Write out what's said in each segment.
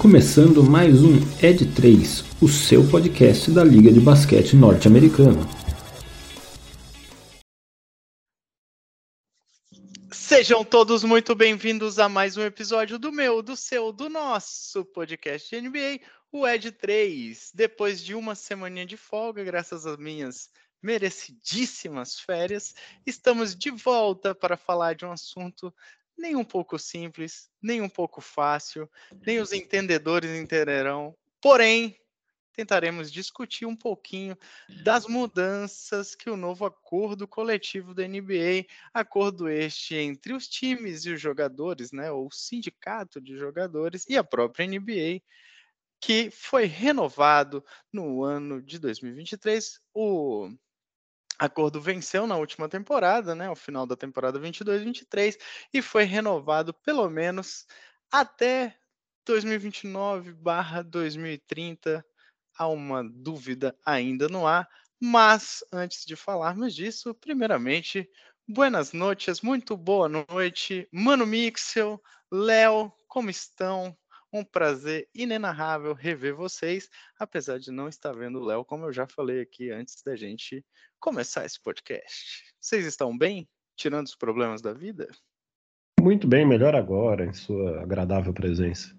começando mais um Ed 3, o seu podcast da Liga de Basquete Norte-Americana. Sejam todos muito bem-vindos a mais um episódio do meu, do seu, do nosso podcast de NBA, o Ed 3. Depois de uma semaninha de folga, graças às minhas merecidíssimas férias, estamos de volta para falar de um assunto nem um pouco simples, nem um pouco fácil, nem os entendedores entenderão. Porém, tentaremos discutir um pouquinho das mudanças que o novo acordo coletivo da NBA, acordo este entre os times e os jogadores, né, ou sindicato de jogadores e a própria NBA, que foi renovado no ano de 2023. O acordo venceu na última temporada, né, ao final da temporada 22-23, e foi renovado pelo menos até 2029/2030. Há uma dúvida ainda no ar, mas antes de falarmos disso, primeiramente, buenas noites, muito boa noite, Mano Mixel, Léo, como estão? Um prazer inenarrável rever vocês, apesar de não estar vendo o Léo, como eu já falei aqui antes da gente começar esse podcast. Vocês estão bem? Tirando os problemas da vida? Muito bem, melhor agora, em sua agradável presença.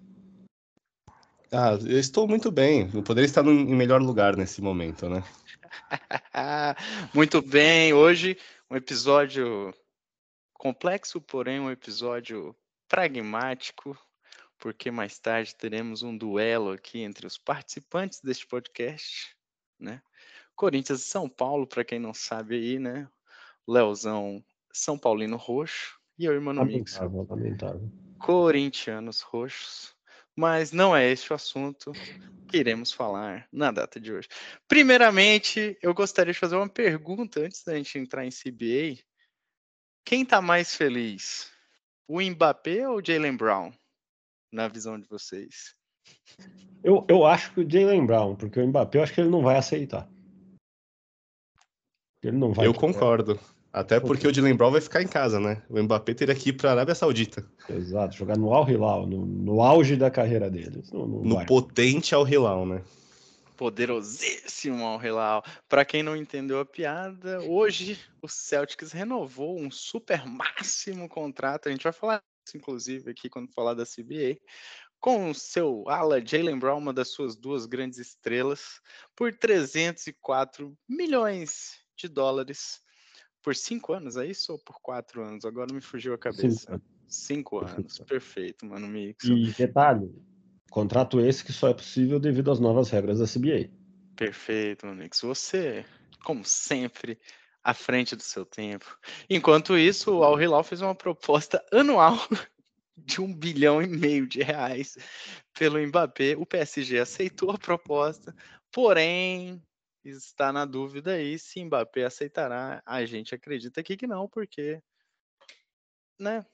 Ah, eu estou muito bem. Eu poderia estar em melhor lugar nesse momento, né? muito bem. Hoje, um episódio complexo, porém um episódio pragmático, porque mais tarde teremos um duelo aqui entre os participantes deste podcast, né? Corinthians e São Paulo, para quem não sabe aí, né? Leozão São Paulino roxo e eu, irmão Mix. Corintianos roxos. Mas não é este o assunto que iremos falar na data de hoje. Primeiramente, eu gostaria de fazer uma pergunta antes da gente entrar em CBA. Quem está mais feliz? O Mbappé ou o Jalen Brown? Na visão de vocês? Eu, eu acho que o Jalen Brown, porque o Mbappé eu acho que ele não vai aceitar. Ele não vai. Eu concordo. Até porque o Jalen Brown vai ficar em casa, né? O Mbappé teria que ir para a Arábia Saudita. Exato, jogar no Al Hilal, no, no auge da carreira dele. Não no vai. potente Al Hilal, né? Poderosíssimo Al Hilal. Para quem não entendeu a piada, hoje o Celtics renovou um super máximo contrato. A gente vai falar inclusive, aqui quando falar da CBA, com o seu ala Jalen Brown, uma das suas duas grandes estrelas, por 304 milhões de dólares por cinco anos, é isso? Ou por quatro anos? Agora me fugiu a cabeça. Cinco, cinco anos, perfeito, mano, Mix. E detalhe, contrato esse que só é possível devido às novas regras da CBA. Perfeito, mano, Mix. Você, como sempre, à frente do seu tempo. Enquanto isso, o Al Hilal fez uma proposta anual de um bilhão e meio de reais pelo Mbappé. O PSG aceitou a proposta, porém está na dúvida aí se Mbappé aceitará. A gente acredita aqui que não, porque né,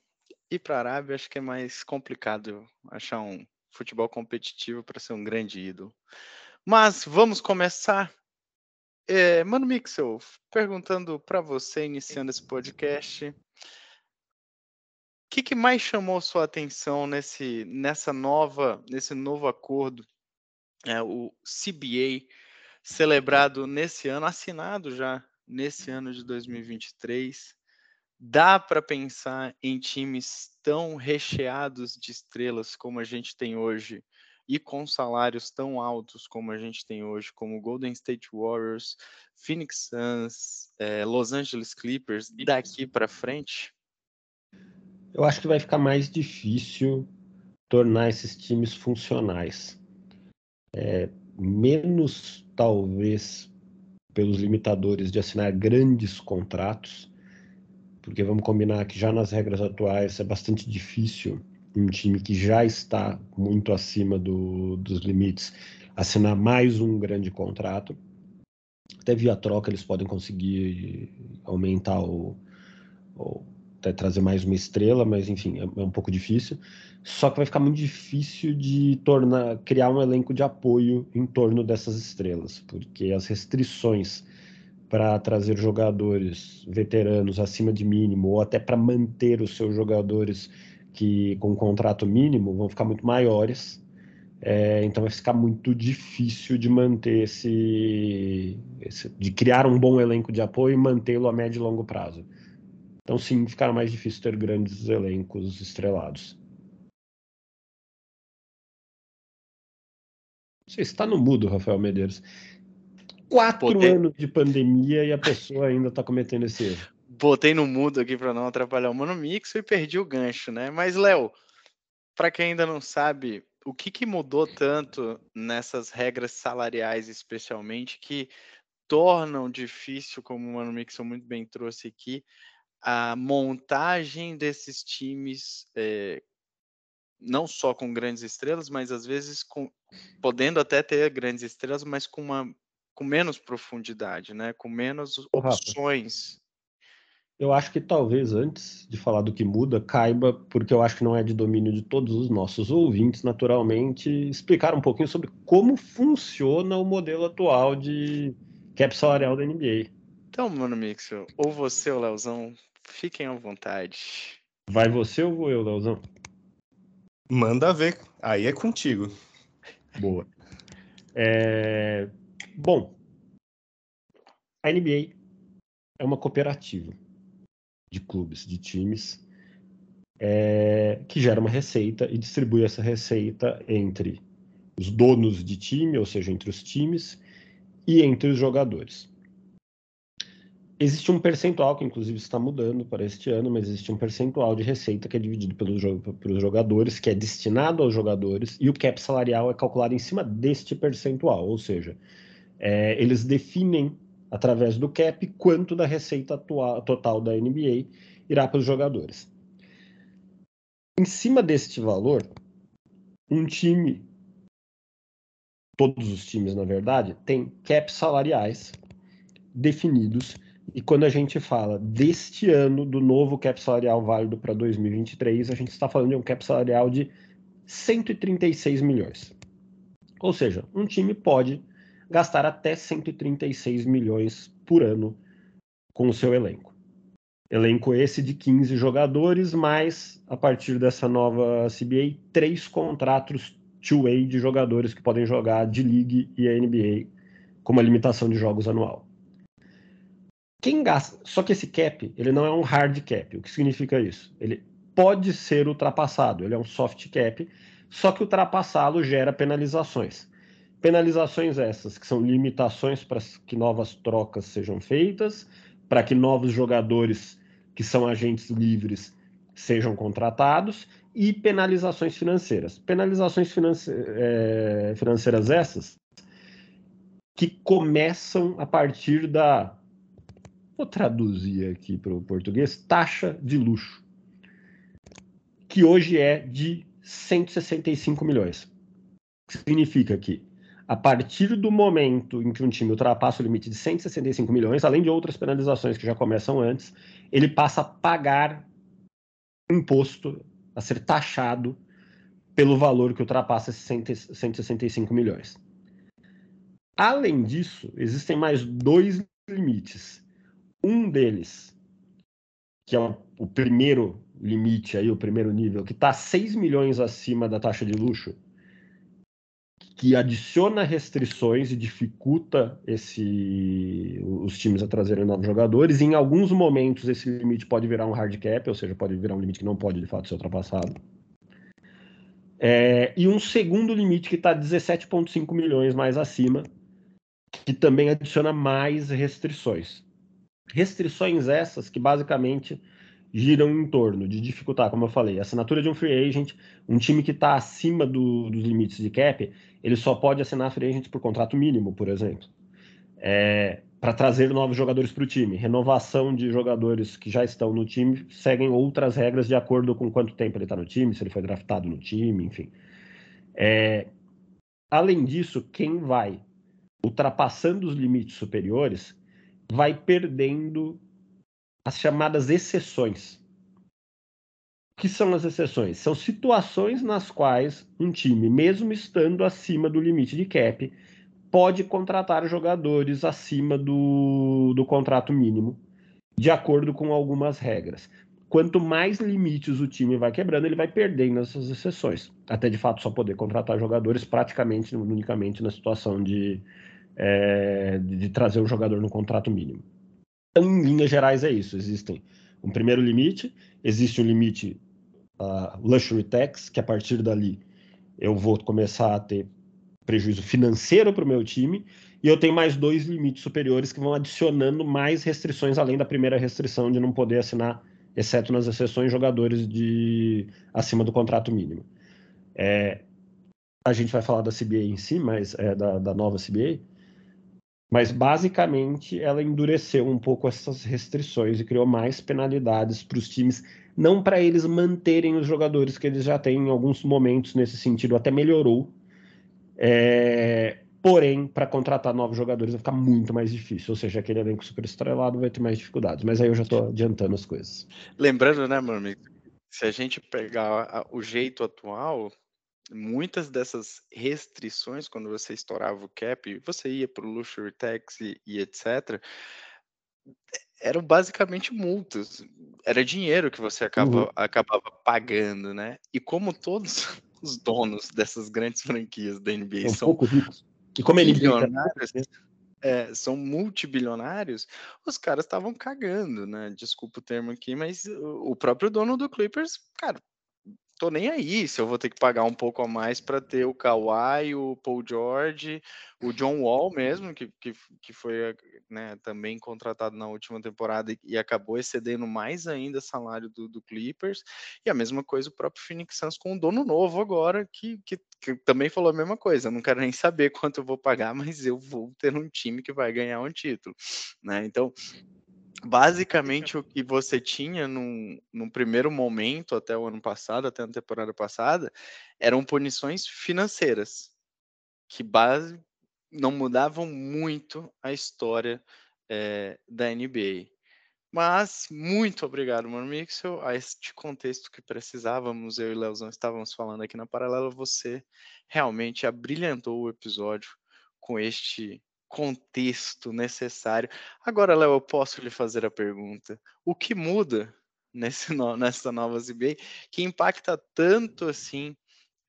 ir para a Arábia acho que é mais complicado achar um futebol competitivo para ser um grande ídolo. Mas vamos começar é, Mano Mixel, perguntando para você, iniciando esse podcast, o que, que, mais chamou sua atenção nesse, nessa nova, nesse novo acordo, é, o CBA, celebrado nesse ano, assinado já nesse ano de 2023? Dá para pensar em times tão recheados de estrelas como a gente tem hoje e com salários tão altos como a gente tem hoje, como Golden State Warriors, Phoenix Suns, é, Los Angeles Clippers, daqui para frente? Eu acho que vai ficar mais difícil tornar esses times funcionais. É, menos, talvez, pelos limitadores de assinar grandes contratos, porque vamos combinar que já nas regras atuais é bastante difícil um time que já está muito acima do, dos limites assinar mais um grande contrato. Até via troca eles podem conseguir aumentar o, ou até trazer mais uma estrela, mas enfim, é, é, um pouco difícil. Só que vai ficar muito difícil de tornar, criar um elenco de apoio em torno dessas estrelas, porque as restrições para trazer jogadores veteranos acima de mínimo ou até para manter os seus jogadores que com um contrato mínimo vão ficar muito maiores É, então vai ficar muito difícil de manter esse, esse, de criar um bom elenco de apoio e mantê-lo a médio e longo prazo. Então sim, ficará mais difícil ter grandes elencos estrelados. Você está no mudo, Rafael Medeiros. Quatro Botei... anos de pandemia e a pessoa ainda está cometendo esse erro. Botei no mudo aqui para não atrapalhar o Mano Mix e perdi o gancho, né? Mas, Léo, para quem ainda não sabe, o que, que mudou tanto nessas regras salariais, especialmente, que tornam difícil, como o Mano Mixon muito bem trouxe aqui, a montagem desses times, é, não só com grandes estrelas, mas às vezes com, podendo até ter grandes estrelas, mas com, uma, com menos profundidade, né? com menos opções. Eu acho que talvez antes de falar do que muda, caiba, porque eu acho que não é de domínio de todos os nossos ouvintes, naturalmente, explicar um pouquinho sobre como funciona o modelo atual de cap salarial da NBA. Então, mano, Mixel, ou você ou Leozão, fiquem à vontade. Vai você ou vou eu, Leozão? Manda ver, aí é contigo. Boa. É... Bom, a NBA é uma cooperativa de clubes, de times, é, que gera uma receita e distribui essa receita entre os donos de time, ou seja, entre os times, e entre os jogadores. Existe um percentual, que inclusive está mudando para este ano, mas existe um percentual de receita que é dividido pelos, pelos jogadores, que é destinado aos jogadores, e o cap salarial é calculado em cima deste percentual, ou seja, é, eles definem através do cap, quanto da receita atual, total da NBA irá para os jogadores. Em cima deste valor, um time, todos os times na verdade, tem caps salariais definidos. E quando a gente fala deste ano, do novo cap salarial válido para 2023, a gente está falando de um cap salarial de 136 milhões. Ou seja, um time pode gastar até 136 milhões por ano com o seu elenco. Elenco esse de 15 jogadores, mais, a partir dessa nova CBA, três contratos two-way de jogadores que podem jogar de League e a NBA com uma limitação de jogos anual. Quem gasta, só que esse cap, ele não é um hard cap. O que significa isso? Ele pode ser ultrapassado, ele é um soft cap, só que ultrapassá-lo gera penalizações. Penalizações essas, que são limitações para que novas trocas sejam feitas, para que novos jogadores que são agentes livres sejam contratados, e penalizações financeiras. Penalizações finance é, financeiras essas que começam a partir da. Vou traduzir aqui para o português: taxa de luxo, que hoje é de 165 milhões. Significa que a partir do momento em que um time ultrapassa o limite de 165 milhões, além de outras penalizações que já começam antes, ele passa a pagar imposto, a ser taxado pelo valor que ultrapassa esses 165 milhões. Além disso, existem mais dois limites. Um deles, que é o primeiro limite aí, o primeiro nível, que está 6 milhões acima da taxa de luxo, que adiciona restrições e dificulta esse, os times a trazerem novos jogadores. E em alguns momentos esse limite pode virar um hard cap, ou seja, pode virar um limite que não pode de fato ser ultrapassado. É, e um segundo limite que está 17,5 milhões mais acima, que também adiciona mais restrições. Restrições essas que basicamente giram em torno de dificultar, como eu falei, a assinatura de um free agent, um time que está acima do, dos limites de cap, ele só pode assinar free agent por contrato mínimo, por exemplo. É, para trazer novos jogadores para o time. Renovação de jogadores que já estão no time seguem outras regras de acordo com quanto tempo ele está no time, se ele foi draftado no time, enfim. É, além disso, quem vai ultrapassando os limites superiores vai perdendo as chamadas exceções. O que são as exceções? São situações nas quais um time, mesmo estando acima do limite de cap, pode contratar jogadores acima do, do contrato mínimo, de acordo com algumas regras. quanto mais limites o time vai quebrando, ele vai perdendo essas exceções. Até de fato só poder contratar jogadores praticamente, unicamente na situação de, é, de trazer o jogador no contrato mínimo. Então, em linhas gerais, é isso. Existem um primeiro limite, existe um limite uh, luxury tax, que a partir dali eu vou começar a ter prejuízo financeiro para o meu time, e eu tenho mais dois limites superiores que vão adicionando mais restrições além da primeira restrição de não poder assinar, exceto nas exceções, jogadores de acima do contrato mínimo. É, a gente vai falar da CBA em si, mas é da, da nova CBA, mas basicamente ela endureceu um pouco essas restrições e criou mais penalidades para os times, não para eles manterem os jogadores que eles já têm em alguns momentos nesse sentido, até melhorou. É, porém, para contratar novos jogadores vai ficar muito mais difícil, ou seja, aquele elenco super estrelado vai ter mais dificuldades. Mas aí eu já estou adiantando as coisas. Lembrando, né, meu amigo, se a gente pegar o jeito atual, muitas dessas restrições, quando você estourava o cap, você ia para o luxury tax e, e, etc., eram basicamente multas. Era dinheiro que você acaba, uhum. acabava pagando, né? E como todos os donos dessas grandes franquias da NBA são, são e como ele bilionários, é, são multibilionários, os caras estavam cagando, né? Desculpa o termo aqui, mas o próprio dono do Clippers, cara, tô nem aí se eu vou ter que pagar um pouco a mais para ter o Kawhi, o Paul George, o John Wall mesmo, que, que, que foi né, também contratado na última temporada e, e acabou excedendo mais ainda o salário do, do, Clippers, e a mesma coisa o próprio Phoenix Suns com um dono novo agora, que, que, que também falou a mesma coisa, não quero nem saber quanto eu vou pagar, mas eu vou ter um time que vai ganhar um título, né, então basicamente o que você tinha num, num, primeiro momento, até o ano passado, até a temporada passada, eram punições financeiras, que base, não mudavam muito a história é, da NBA. Mas, muito obrigado, mano Mixel, a este contexto que precisávamos, eu e Leozão estávamos falando aqui na Paralela, você realmente abrilhantou o episódio com este contexto necessário. Agora, Léo, eu posso lhe fazer a pergunta: o que muda nesse nessa nova ZBA que impacta tanto assim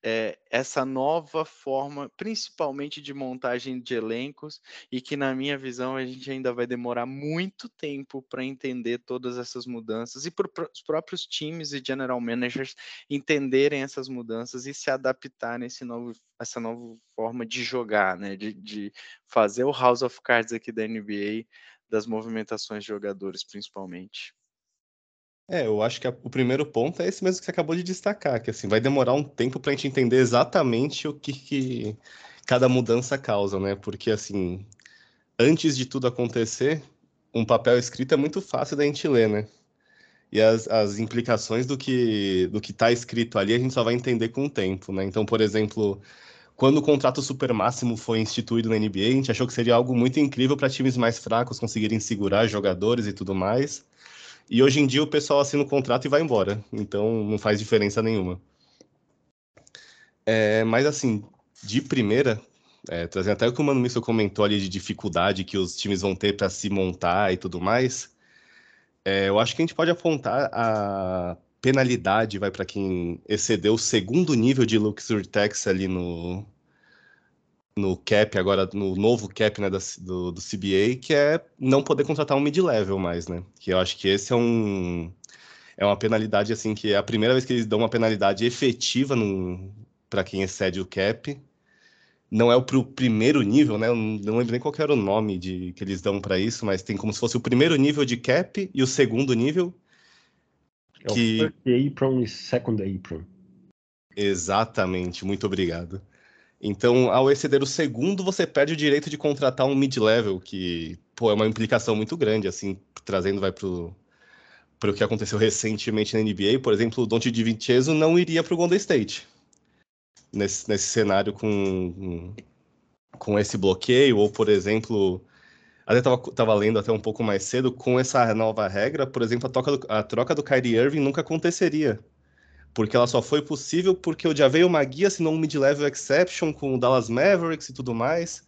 é, essa nova forma, principalmente de montagem de elencos, e que, na minha visão, a gente ainda vai demorar muito tempo para entender todas essas mudanças e para os próprios times e general managers entenderem essas mudanças e se adaptar nesse novo, essa nova forma de jogar, né? de, de fazer o House of Cards aqui da NBA, das movimentações de jogadores, principalmente. É, eu acho que a, o primeiro ponto é esse mesmo que você acabou de destacar, que assim, vai demorar um tempo para a gente entender exatamente o que, que cada mudança causa, né? Porque assim, antes de tudo acontecer, um papel escrito é muito fácil da gente ler, né? E as, as implicações do que do que está escrito ali a gente só vai entender com o tempo, né? Então, por exemplo, quando o contrato super máximo foi instituído na NBA, a gente achou que seria algo muito incrível para times mais fracos conseguirem segurar jogadores e tudo mais. E hoje em dia o pessoal assina o contrato e vai embora. Então não faz diferença nenhuma. É, mas assim, de primeira, é, trazendo até o que o Mano Misso comentou ali de dificuldade que os times vão ter para se montar e tudo mais, é, eu acho que a gente pode apontar a penalidade vai para quem excedeu o segundo nível de luxury tax ali no, no cap, agora no novo cap né, da, do, do CBA, que é não poder contratar um mid-level mais, né? Que eu acho que esse é um é uma penalidade assim que é a primeira vez que eles dão uma penalidade efetiva para quem excede o cap. Não é o pro primeiro nível, né? Eu não lembro nem qual era o nome de, que eles dão para isso, mas tem como se fosse o primeiro nível de cap e o segundo nível. É que... o first apron e second apron. Exatamente, muito obrigado. Então, ao exceder o segundo, você perde o direito de contratar um mid-level, que pô, é uma implicação muito grande, assim, trazendo vai pro para o que aconteceu recentemente na NBA, por exemplo, o Dante DiVincenzo não iria para o Golden State. Nesse, nesse cenário com, com esse bloqueio, ou por exemplo, até estava tava lendo até um pouco mais cedo, com essa nova regra, por exemplo, a troca do, a troca do Kyrie Irving nunca aconteceria porque ela só foi possível porque o Javeio Magui assinou um mid-level exception com o Dallas Mavericks e tudo mais.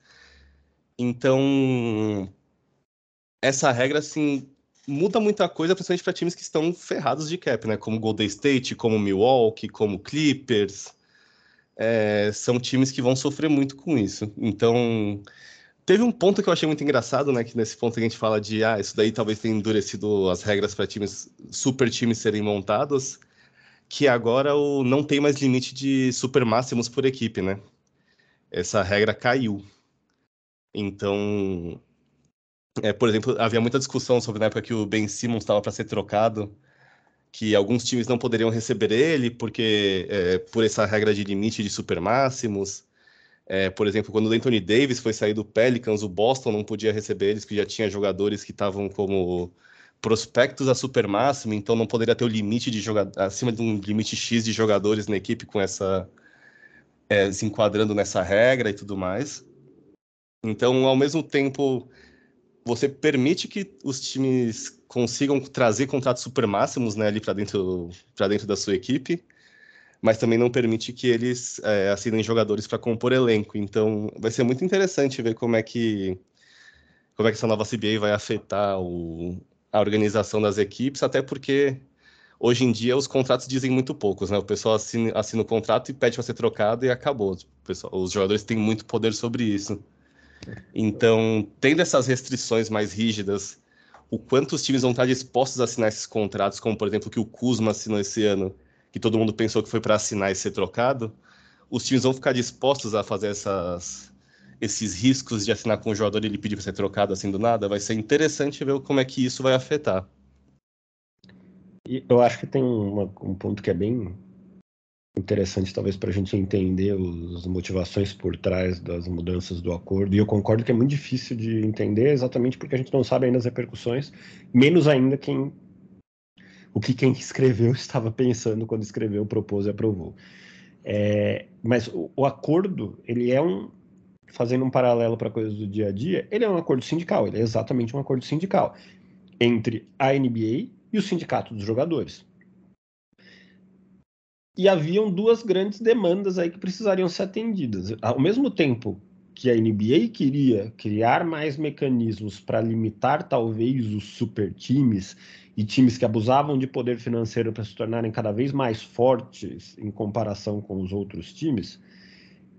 Então, essa regra, assim, muda muita coisa, principalmente para times que estão ferrados de cap, né? Como Golden State, como Milwaukee, como Clippers. É, são times que vão sofrer muito com isso. Então, teve um ponto que eu achei muito engraçado, né? Que nesse ponto a gente fala de, ah, isso daí talvez tenha endurecido as regras para times, super times serem montados, que agora o, não tem mais limite de super máximos por equipe, né? Essa regra caiu. Então, é, por exemplo, havia muita discussão sobre na época que o Ben Simmons estava para ser trocado, que alguns times não poderiam receber ele porque é, por essa regra de limite de super máximos. É, por exemplo, quando o Anthony Davis foi sair do Pelicans, o Boston não podia receber eles, que já tinha jogadores que estavam como prospectos a super máximo, então não poderia ter o limite de jogador acima de um limite X de jogadores na equipe com essa é, se enquadrando nessa regra e tudo mais. Então, ao mesmo tempo você permite que os times consigam trazer contratos super máximos né, ali para dentro, dentro da sua equipe, mas também não permite que eles é, assinem jogadores para compor elenco. Então, vai ser muito interessante ver como é que como é que essa nova CBA vai afetar o, a organização das equipes, até porque hoje em dia os contratos dizem muito poucos, né? O pessoal assina, assina o contrato e pede para ser trocado e acabou. Pessoal, os jogadores têm muito poder sobre isso. Então, tendo essas restrições mais rígidas, o quanto os times vão estar dispostos a assinar esses contratos, como por exemplo que o Kuzma assinou esse ano, que todo mundo pensou que foi para assinar e ser trocado, os times vão ficar dispostos a fazer essas, esses riscos de assinar com o jogador e ele pedir para ser trocado assim do nada. Vai ser interessante ver como é que isso vai afetar. Eu acho que tem uma, um ponto que é bem interessante talvez para a gente entender as motivações por trás das mudanças do acordo. E eu concordo que é muito difícil de entender exatamente porque a gente não sabe ainda as repercussões, menos ainda quem o que quem escreveu estava pensando quando escreveu, propôs e aprovou. É, mas o, o, acordo, ele é um fazendo um paralelo para coisas do dia a dia, ele é um acordo sindical, ele é exatamente um acordo sindical entre a NBA e o sindicato dos jogadores. E haviam duas grandes demandas aí que precisariam ser atendidas. Ao mesmo tempo que a NBA queria criar mais mecanismos para limitar talvez os super times e times que abusavam de poder financeiro para se tornarem cada vez mais fortes em comparação com os outros times,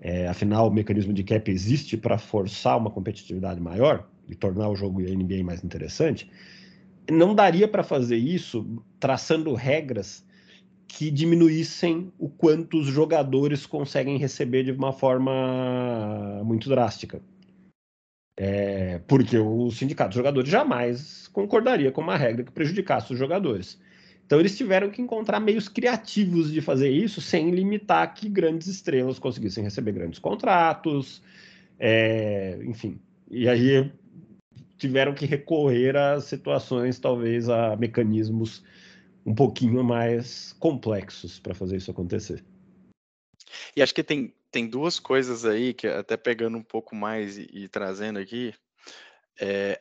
é, afinal o mecanismo de cap existe para forçar uma competitividade maior e tornar o jogo NBA mais interessante, não daria para fazer isso traçando regras que diminuíssem o quanto os jogadores conseguem receber de uma forma muito drástica. É, porque o sindicato de jogadores jamais concordaria com uma regra que prejudicasse os jogadores. Então eles tiveram que encontrar meios criativos de fazer isso sem limitar que grandes estrelas conseguissem receber grandes contratos, é, enfim. E aí tiveram que recorrer a situações, talvez a mecanismos um pouquinho mais complexos para fazer isso acontecer. E acho que tem, tem duas coisas aí, que até pegando um pouco mais e, e trazendo aqui, é,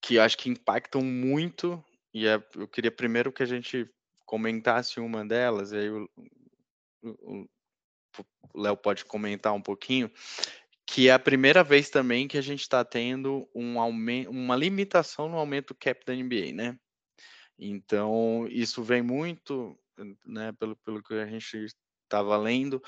que acho que impactam muito, e é, eu queria primeiro que a gente comentasse uma delas, e aí o Léo pode comentar um pouquinho, que é a primeira vez também que a gente está tendo um aumento, uma limitação no aumento cap da NBA, né? Então, isso vem muito, né, pelo, pelo que a gente estava lendo,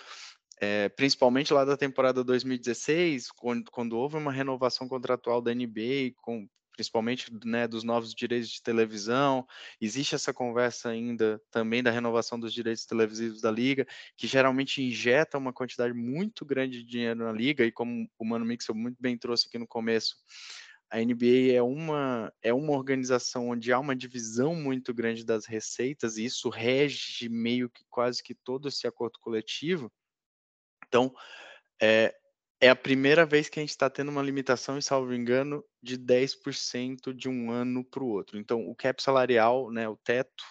é, principalmente lá da temporada 2016, quando, quando, houve uma renovação contratual da NBA, com, principalmente né, dos novos direitos de televisão, existe essa conversa ainda também da renovação dos direitos televisivos da liga, que geralmente injeta uma quantidade muito grande de dinheiro na liga, e como o Mano Mixel muito bem trouxe aqui no começo, a NBA é uma, é uma organização onde há uma divisão muito grande das receitas, e isso rege meio que quase que todo esse acordo coletivo. Então, é, é a primeira vez que a gente está tendo uma limitação, e salvo engano, de 10% de um ano para o outro. Então, o cap salarial, né, o teto,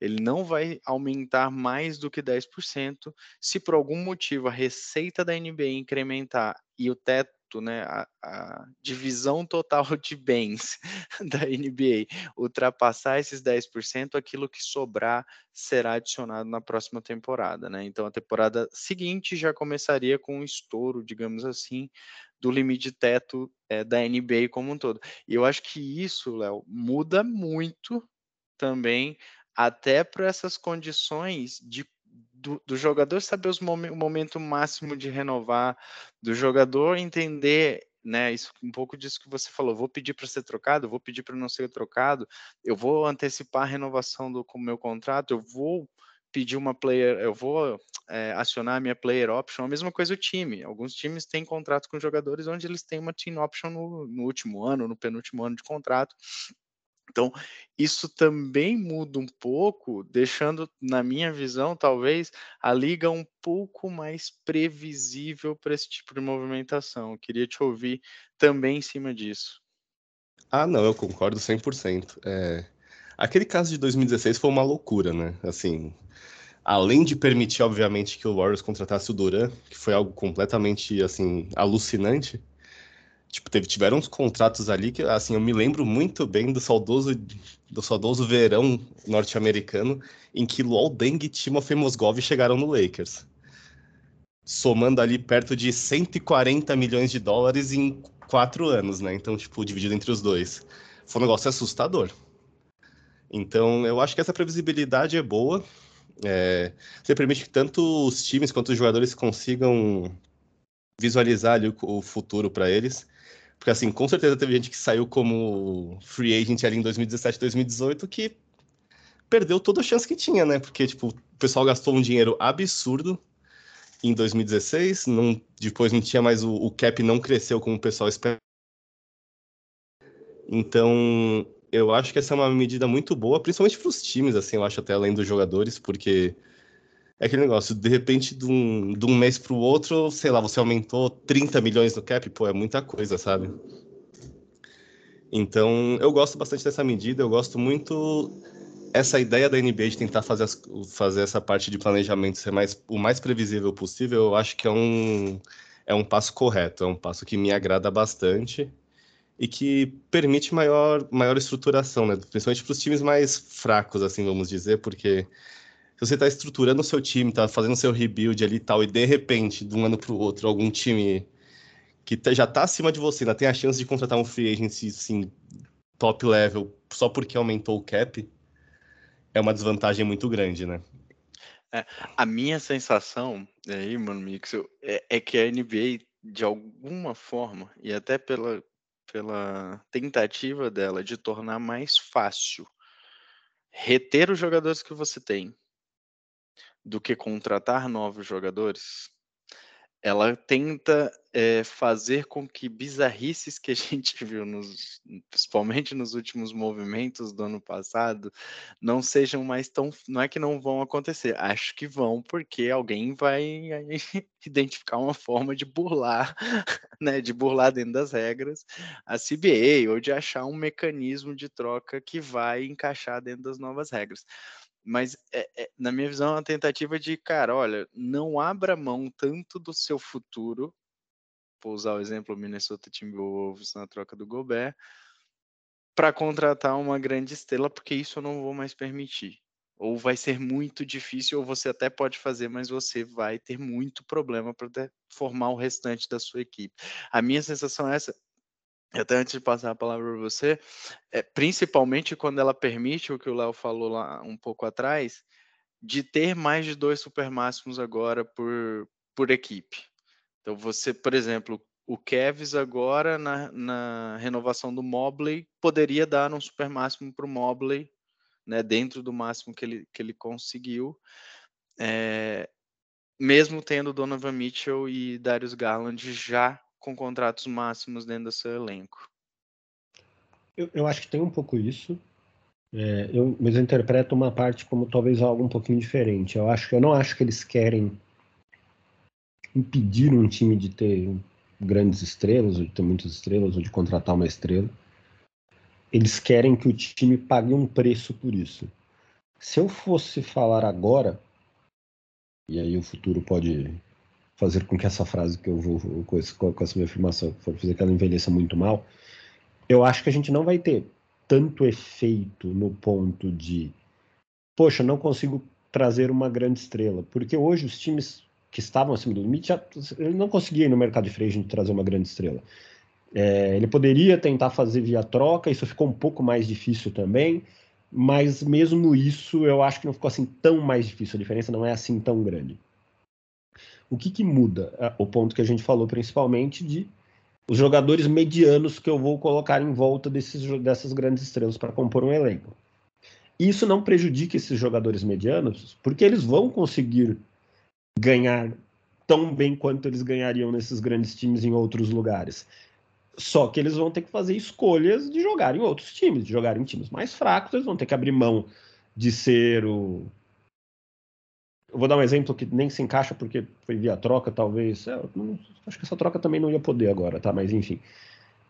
ele não vai aumentar mais do que 10%. Se por algum motivo a receita da NBA incrementar e o teto né, a, a, divisão total de bens da NBA ultrapassar esses 10%, aquilo que sobrar será adicionado na próxima temporada, né? Então a temporada seguinte já começaria com um estouro, digamos assim, do limite teto é, da NBA como um todo. E eu acho que isso, Léo, muda muito também até para essas condições de do, do, jogador saber os o momento máximo de renovar, do jogador entender, né, isso um pouco disso que você falou, vou pedir para ser trocado, vou pedir para não ser trocado, eu vou antecipar a renovação do com meu contrato, eu vou pedir uma player, eu vou é, acionar a minha player option, a mesma coisa o time. Alguns times têm contrato com jogadores onde eles têm uma team option no, no último ano, no penúltimo ano de contrato. Então, isso também muda um pouco, deixando, na minha visão, talvez, a liga um pouco mais previsível para esse tipo de movimentação. Eu queria te ouvir também em cima disso. Ah, não, eu concordo 100%. É... Aquele caso de 2016 foi uma loucura, né? Assim, além de permitir, obviamente, que o Warriors contratasse o Duran, que foi algo completamente, assim, alucinante, Tipo, teve, tiveram uns contratos ali que, assim, eu me lembro muito bem do saudoso, do saudoso verão norte-americano em que Luol Deng e Timofey Mozgov chegaram no Lakers. Somando ali perto de 140 milhões de dólares em quatro anos, né? Então, tipo, dividido entre os dois. Foi um negócio assustador. Então, eu acho que essa previsibilidade é boa. É, você permite que tanto os times quanto os jogadores consigam visualizar ali o, o futuro para eles. Porque, assim, com certeza teve gente que saiu como free agent ali em 2017, 2018 que perdeu toda a chance que tinha, né? Porque, tipo, o pessoal gastou um dinheiro absurdo em 2016, não, depois não tinha mais o, o cap, não cresceu como o pessoal esperava. Então, eu acho que essa é uma medida muito boa, principalmente para os times, assim, eu acho até além dos jogadores, porque é aquele negócio, de repente, de um, de um mês para o outro, sei lá, você aumentou 30 milhões no cap, pô, é muita coisa, sabe? Então, eu gosto bastante dessa medida, eu gosto muito essa ideia da NBA de tentar fazer, as, fazer essa parte de planejamento ser mais, o mais previsível possível, eu acho que é um, é um passo correto, é um passo que me agrada bastante e que permite maior, maior estruturação, né? principalmente para os times mais fracos, assim, vamos dizer, porque se você está estruturando o seu time, está fazendo seu rebuild ali e tal, e de repente, de um ano para o outro, algum time que tá, já está acima de você, ainda tem a chance de contratar um free agent assim, top level só porque aumentou o cap, é uma desvantagem muito grande, né? É, a minha sensação aí, mano, Mix, é, é que a NBA, de alguma forma, e até pela, pela tentativa dela de tornar mais fácil reter os jogadores que você tem do que contratar novos jogadores, ela tenta é, fazer com que bizarrices que a gente viu, nos, principalmente nos últimos movimentos do ano passado, não sejam mais tão. Não é que não vão acontecer, acho que vão, porque alguém vai identificar uma forma de burlar, né, de burlar dentro das regras a CBA, ou de achar um mecanismo de troca que vai encaixar dentro das novas regras mas é, é, na minha visão é uma tentativa de, cara, olha, não abra mão tanto do seu futuro, vou usar o exemplo Minnesota Timberwolves na troca do Gobert, para contratar uma grande estrela, porque isso eu não vou mais permitir. Ou vai ser muito difícil, ou você até pode fazer, mas você vai ter muito problema para formar o restante da sua equipe. A minha sensação é essa, até antes de passar a palavra para você, é, principalmente quando ela permite o que o Léo falou lá um pouco atrás, de ter mais de dois super máximos agora por, por equipe. Então você, por exemplo, o Kevs agora na, na renovação do Mobley poderia dar um super máximo para o Mobley, né, dentro do máximo que ele, que ele conseguiu, é, mesmo tendo Donovan Mitchell e Darius Garland já com contratos máximos dentro do seu elenco. Eu, eu acho que tem um pouco isso, é, eu, mas eu interpreto uma parte como talvez algo um pouquinho diferente. Eu acho que eu não acho que eles querem impedir um time de ter grandes estrelas, ou de ter muitas estrelas, ou de contratar uma estrela. Eles querem que o time pague um preço por isso. Se eu fosse falar agora, e aí o futuro pode fazer com que essa frase que eu vou, com, esse, com essa minha afirmação, for fazer que ela envelheça muito mal, eu acho que a gente não vai ter tanto efeito no ponto de, poxa, não consigo trazer uma grande estrela, porque hoje os times que estavam acima do limite, já, ele não conseguia no mercado de agent trazer uma grande estrela. É, ele poderia tentar fazer via troca, isso ficou um pouco mais difícil também, mas mesmo isso eu acho que não ficou assim tão mais difícil, a diferença não é assim tão grande. O que, que muda? É, o ponto que a gente falou principalmente de os jogadores medianos que eu vou colocar em volta desses, dessas grandes estrelas para compor um elenco. Isso não prejudica esses jogadores medianos, porque eles vão conseguir ganhar tão bem quanto eles ganhariam nesses grandes times em outros lugares. Só que eles vão ter que fazer escolhas de jogar em outros times, de jogar em times mais fracos, eles vão ter que abrir mão de ser o. Eu vou dar um exemplo que nem se encaixa porque foi via troca, talvez. É, não, acho que essa troca também não ia poder agora, tá? Mas enfim.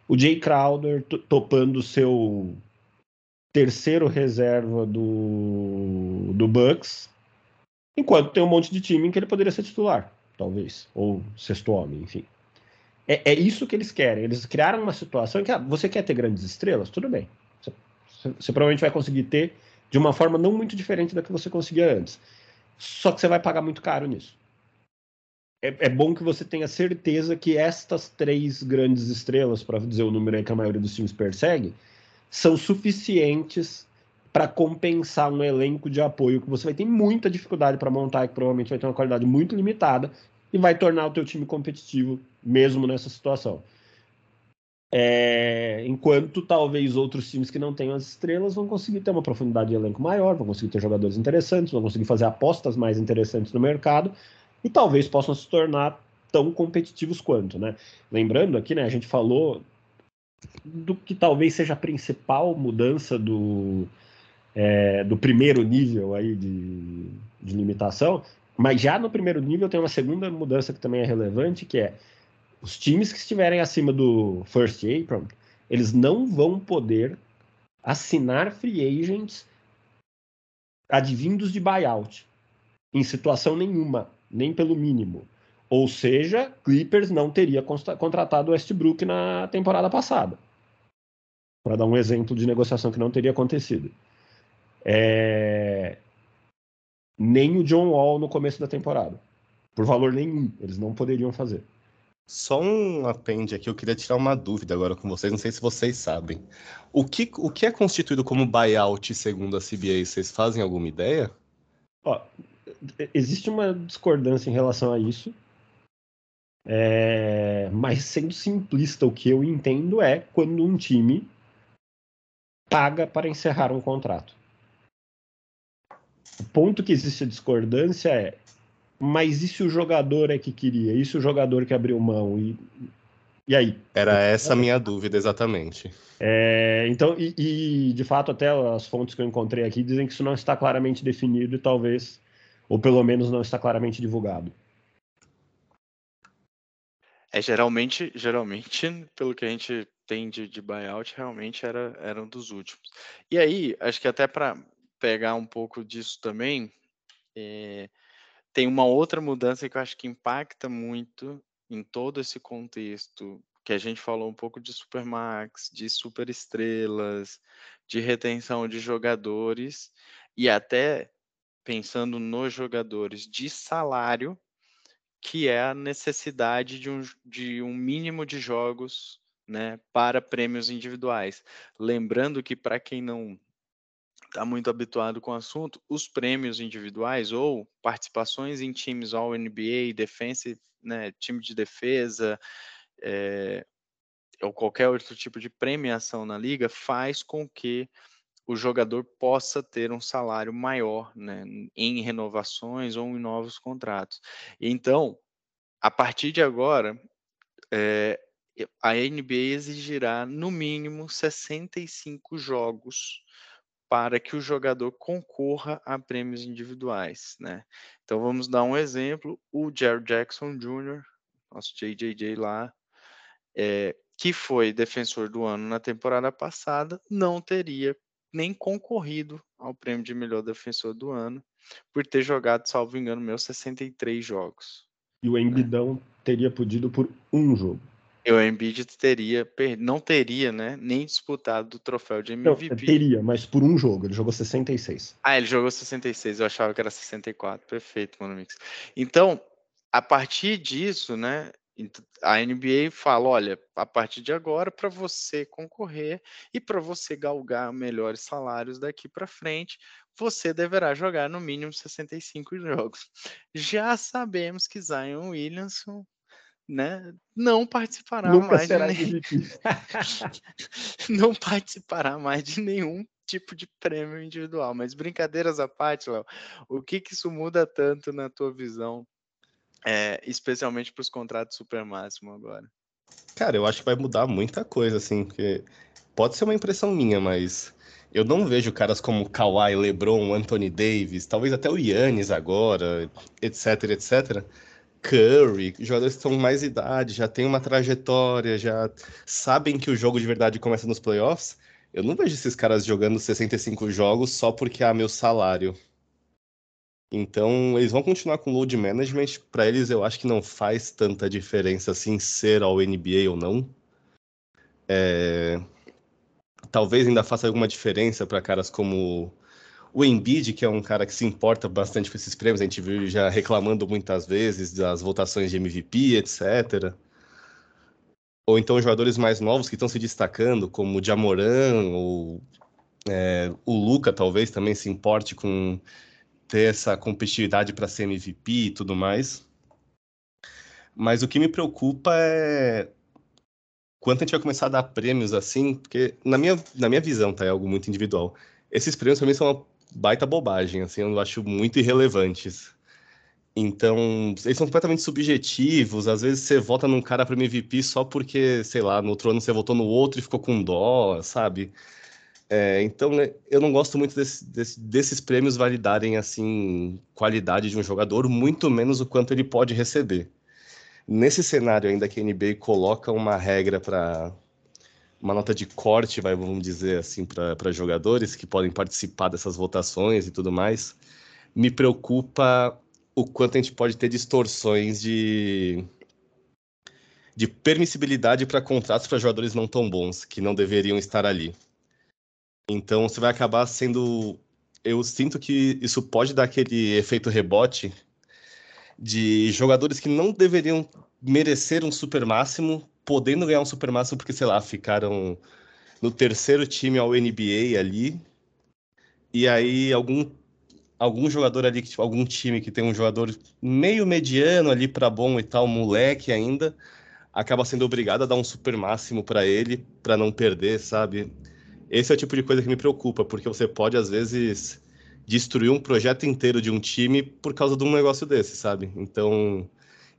O Jay Crowder topando seu terceiro reserva do, do Bucks, enquanto tem um monte de time em que ele poderia ser titular, talvez, ou sexto homem, enfim. É, é isso que eles querem. Eles criaram uma situação em que ah, você quer ter grandes estrelas, tudo bem. Você, você, provavelmente vai conseguir ter de uma forma não muito diferente da que você conseguia antes. Só que você vai pagar muito caro nisso. É, é bom que você tenha certeza que estas três grandes estrelas, para dizer o número aí que a maioria dos times persegue, são suficientes para compensar um elenco de apoio que você vai ter muita dificuldade para montar que provavelmente vai ter uma qualidade muito limitada e vai tornar o teu time competitivo mesmo nessa situação. É, enquanto talvez outros times que não tenham as estrelas vão conseguir ter uma profundidade de elenco maior, vão conseguir ter jogadores interessantes, vão conseguir fazer apostas mais interessantes no mercado e talvez possam se tornar tão competitivos quanto, né? Lembrando aqui, né, a gente falou do que talvez seja a principal mudança do, é, do primeiro nível aí de, de limitação, mas já no primeiro nível tem uma segunda mudança que também é relevante, que é os times que estiverem acima do First Apron, eles não vão poder assinar free agents advindos de buyout em situação nenhuma, nem pelo mínimo. Ou seja, Clippers não teria contratado Westbrook na temporada passada. Para dar um exemplo de negociação que não teria acontecido. É... Nem o John Wall no começo da temporada. Por valor nenhum. Eles não poderiam fazer. Só um apêndice aqui, eu queria tirar uma dúvida agora com vocês, não sei se vocês sabem. O que, o que é constituído como buyout segundo a CBA? Vocês fazem alguma ideia? Ó, existe uma discordância em relação a isso. É, mas sendo simplista, o que eu entendo é quando um time paga para encerrar um contrato. O ponto que existe a discordância é mas e se o jogador é que queria? E se o jogador que abriu mão? E, e aí? Era essa a minha dúvida, exatamente. É, então, e, e, de fato, até as fontes que eu encontrei aqui dizem que isso não está claramente definido e talvez, ou pelo menos não está claramente divulgado. É, geralmente, geralmente, pelo que a gente tem de, de buyout, realmente era, era um dos últimos. E aí, acho que até para pegar um pouco disso também, é, tem uma outra mudança que eu acho que impacta muito em todo esse contexto que a gente falou um pouco de Supermax, de superestrelas, de retenção de jogadores e até pensando nos jogadores de salário, que é a necessidade de um, de um mínimo de jogos né, para prêmios individuais. Lembrando que, para quem não está muito habituado com o assunto, os prêmios individuais ou participações em times All NBA, defensive, né, time de defesa, é, ou qualquer outro tipo de premiação na liga, faz com que o jogador possa ter um salário maior né, em renovações ou em novos contratos. Então, a partir de agora, é, a NBA exigirá no mínimo 65 jogos para que o jogador concorra a prêmios individuais, né? Então vamos dar um exemplo, o Jared Jackson Jr., nosso JJJ lá, é, que foi defensor do ano na temporada passada, não teria nem concorrido ao prêmio de melhor defensor do ano por ter jogado, salvo engano, meus 63 jogos. E o Embidão né? teria podido por um jogo. O Embiid teria, não teria, né, nem disputado o troféu de MVP. Não, teria, mas por um jogo, ele jogou 66. Ah, ele jogou 66, eu achava que era 64. Perfeito, Mano Mix. Então, a partir disso, né, a NBA fala, olha, a partir de agora, para você concorrer e para você galgar melhores salários daqui para frente, você deverá jogar no mínimo 65 jogos. Já sabemos que Zion Williamson né, não participará Nunca mais será de nem... não participará mais de nenhum tipo de prêmio individual. Mas brincadeiras à parte, Léo, o que, que isso muda tanto na tua visão é, especialmente para os contratos super máximo agora? Cara, eu acho que vai mudar muita coisa, assim, porque pode ser uma impressão minha, mas eu não vejo caras como Kawhi, LeBron, Anthony Davis, talvez até o Yannis agora, etc, etc. Curry, jogadores que estão mais idade, já têm uma trajetória, já sabem que o jogo de verdade começa nos playoffs. Eu não vejo esses caras jogando 65 jogos só porque há meu salário. Então, eles vão continuar com load management. Para eles, eu acho que não faz tanta diferença assim ser ao NBA ou não. É... Talvez ainda faça alguma diferença para caras como o Embiid, que é um cara que se importa bastante com esses prêmios. A gente viu já reclamando muitas vezes das votações de MVP, etc. Ou então jogadores mais novos que estão se destacando, como o Jamoran, ou é, o Luca talvez também se importe com ter essa competitividade para ser MVP e tudo mais. Mas o que me preocupa é quanto a gente vai começar a dar prêmios assim, porque na minha, na minha visão, tá? É algo muito individual. Esses prêmios mim são uma baita bobagem, assim, eu acho muito irrelevantes. Então, eles são completamente subjetivos. Às vezes você vota num cara para MVP só porque, sei lá, no outro ano você votou no outro e ficou com dó, sabe? É, então, né, eu não gosto muito desse, desse, desses prêmios validarem assim qualidade de um jogador, muito menos o quanto ele pode receber. Nesse cenário ainda que a NBA coloca uma regra para uma nota de corte, vai, vamos dizer assim, para jogadores que podem participar dessas votações e tudo mais, me preocupa o quanto a gente pode ter distorções de, de permissibilidade para contratos para jogadores não tão bons, que não deveriam estar ali. Então você vai acabar sendo. Eu sinto que isso pode dar aquele efeito rebote de jogadores que não deveriam merecer um super máximo, podendo ganhar um super máximo porque, sei lá, ficaram no terceiro time ao NBA ali. E aí algum algum jogador ali, tipo, algum time que tem um jogador meio mediano ali para bom e tal, moleque ainda, acaba sendo obrigado a dar um super máximo para ele, para não perder, sabe? Esse é o tipo de coisa que me preocupa, porque você pode, às vezes, destruir um projeto inteiro de um time por causa de um negócio desse, sabe? Então,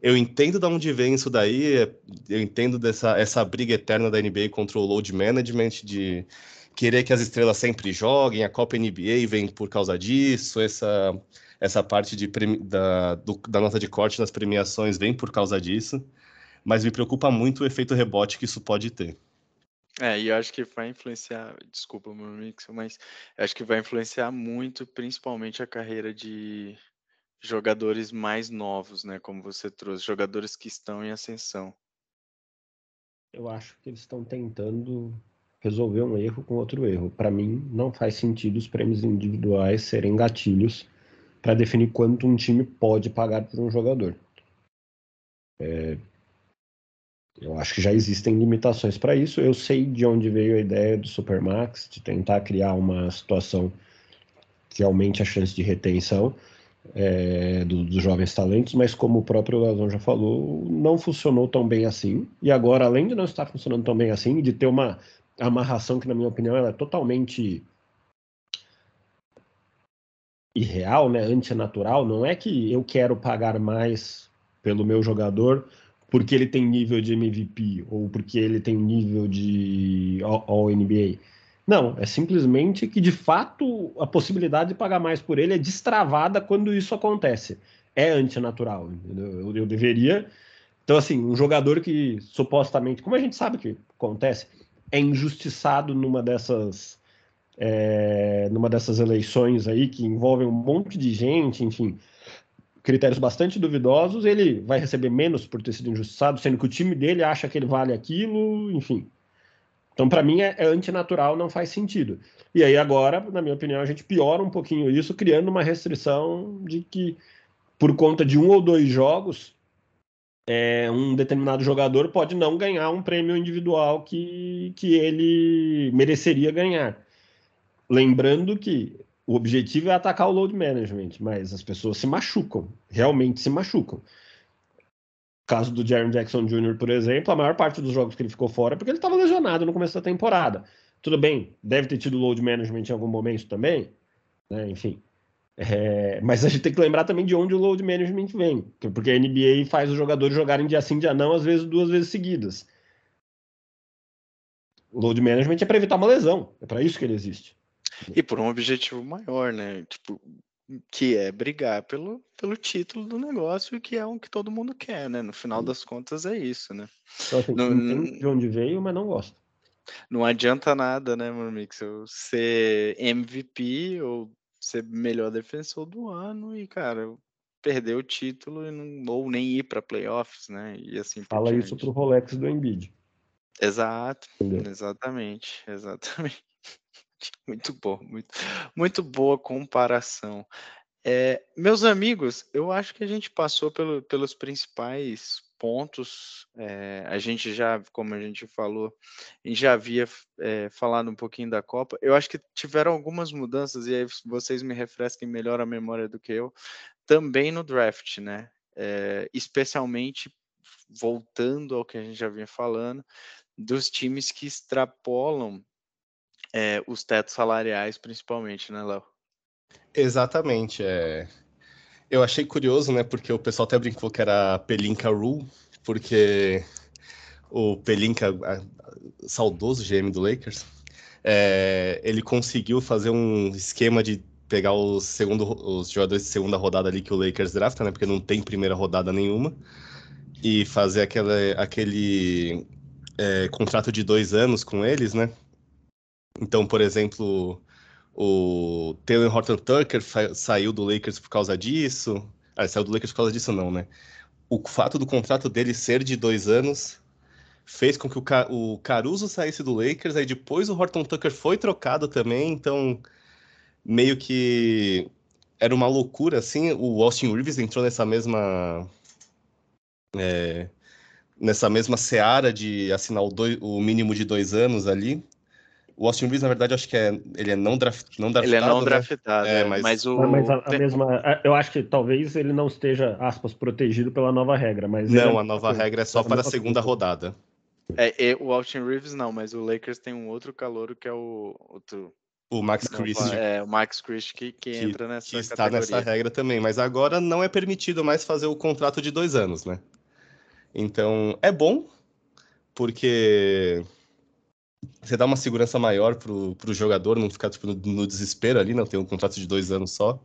eu entendo de onde vem isso daí, eu entendo dessa essa briga eterna da NBA contra o load management, de querer que as estrelas sempre joguem, a Copa NBA vem por causa disso, essa, essa parte de, da, do, da nota de corte nas premiações vem por causa disso, mas me preocupa muito o efeito rebote que isso pode ter. É, e eu acho que vai influenciar, desculpa meu mix, mas acho que vai influenciar muito, principalmente a carreira de jogadores mais novos, né? Como você trouxe, jogadores que estão em ascensão. Eu acho que eles estão tentando resolver um erro com outro erro. Para mim, não faz sentido os prêmios individuais serem gatilhos para definir quanto um time pode pagar por um jogador. É, eu acho que já existem limitações para isso. Eu sei de onde veio a ideia do Supermax, de tentar criar uma situação que aumente a chance de retenção é, do, dos jovens talentos, mas como o próprio Lazão já falou, não funcionou tão bem assim. E agora, além de não estar funcionando tão bem assim, de ter uma amarração que, na minha opinião, ela é totalmente irreal, né, antinatural, não é que eu quero pagar mais pelo meu jogador porque ele tem nível de MVP ou porque ele tem nível de All-NBA. Não, é simplesmente que de fato a possibilidade de pagar mais por ele é destravada quando isso acontece. É antinatural, eu, eu deveria. Então, assim, um jogador que supostamente, como a gente sabe que acontece, é injustiçado numa dessas é, numa dessas eleições aí que envolvem um monte de gente, enfim, critérios bastante duvidosos, ele vai receber menos por ter sido injustiçado, sendo que o time dele acha que ele vale aquilo, enfim. Então, para mim, é, é antinatural, não faz sentido. E aí, agora, na minha opinião, a gente piora um pouquinho isso, criando uma restrição de que, por conta de um ou dois jogos, é, um determinado jogador pode não ganhar um prêmio individual que, que ele mereceria ganhar. Lembrando que o objetivo é atacar o load management, mas as pessoas se machucam, realmente se machucam. Caso do Jaron Jackson Jr., por exemplo, a maior parte dos jogos que ele ficou fora é porque ele estava lesionado no começo da temporada. Tudo bem, deve ter tido load management em algum momento também, né? enfim. É, mas a gente tem que lembrar também de onde o load management vem, porque a NBA faz os jogadores jogarem dia sim, dia não, às vezes duas vezes seguidas. O load management é para evitar uma lesão, é para isso que ele existe. E por um objetivo maior, né? Tipo, que é brigar pelo, pelo título do negócio, que é o que todo mundo quer, né? No final das contas é isso, né? Então, assim, não, não de onde veio, mas não gosto. Não adianta nada, né, meu amigo? Eu ser MVP ou ser melhor defensor do ano e, cara, perder o título e não, ou nem ir para playoffs, né? E assim Fala isso pro Rolex do Embiid. Exato, Entendeu? exatamente, exatamente. Muito bom, muito, muito boa comparação. É, meus amigos, eu acho que a gente passou pelo, pelos principais pontos. É, a gente já, como a gente falou, a gente já havia é, falado um pouquinho da Copa. Eu acho que tiveram algumas mudanças, e aí vocês me refresquem melhor a memória do que eu, também no draft, né? É, especialmente voltando ao que a gente já vinha falando, dos times que extrapolam é, os tetos salariais, principalmente, né, Léo? Exatamente. É... Eu achei curioso, né? Porque o pessoal até brincou que era Pelinka Rule, porque o Pelinka, saudoso GM do Lakers, é... ele conseguiu fazer um esquema de pegar os, segundo, os jogadores de segunda rodada ali que o Lakers drafta, né? Porque não tem primeira rodada nenhuma. E fazer aquela, aquele é, contrato de dois anos com eles, né? Então, por exemplo, o Taylor Horton Tucker saiu do Lakers por causa disso. Ah, saiu do Lakers por causa disso, não, né? O fato do contrato dele ser de dois anos fez com que o, Ca o Caruso saísse do Lakers, aí depois o Horton Tucker foi trocado também, então meio que era uma loucura, assim. O Austin Reeves entrou nessa mesma. É, nessa mesma seara de assinar o, o mínimo de dois anos ali. O Austin Reeves, na verdade, acho que é, ele é não, draft, não draftado. Ele é não né? draftado, é, é, mas, mas o. Mas a, a, mesma. Eu acho que talvez ele não esteja, aspas, protegido pela nova regra. Mas não, é... a nova regra é só para a segunda rodada. É, o Austin Reeves não, mas o Lakers tem um outro calouro que é o outro. O Max Christie. É, o Max Christie que, que, que entra nessa que está categoria. nessa regra também, mas agora não é permitido mais fazer o contrato de dois anos, né? Então, é bom, porque você dá uma segurança maior pro, pro jogador, não ficar tipo, no, no desespero ali, não ter um contrato de dois anos só.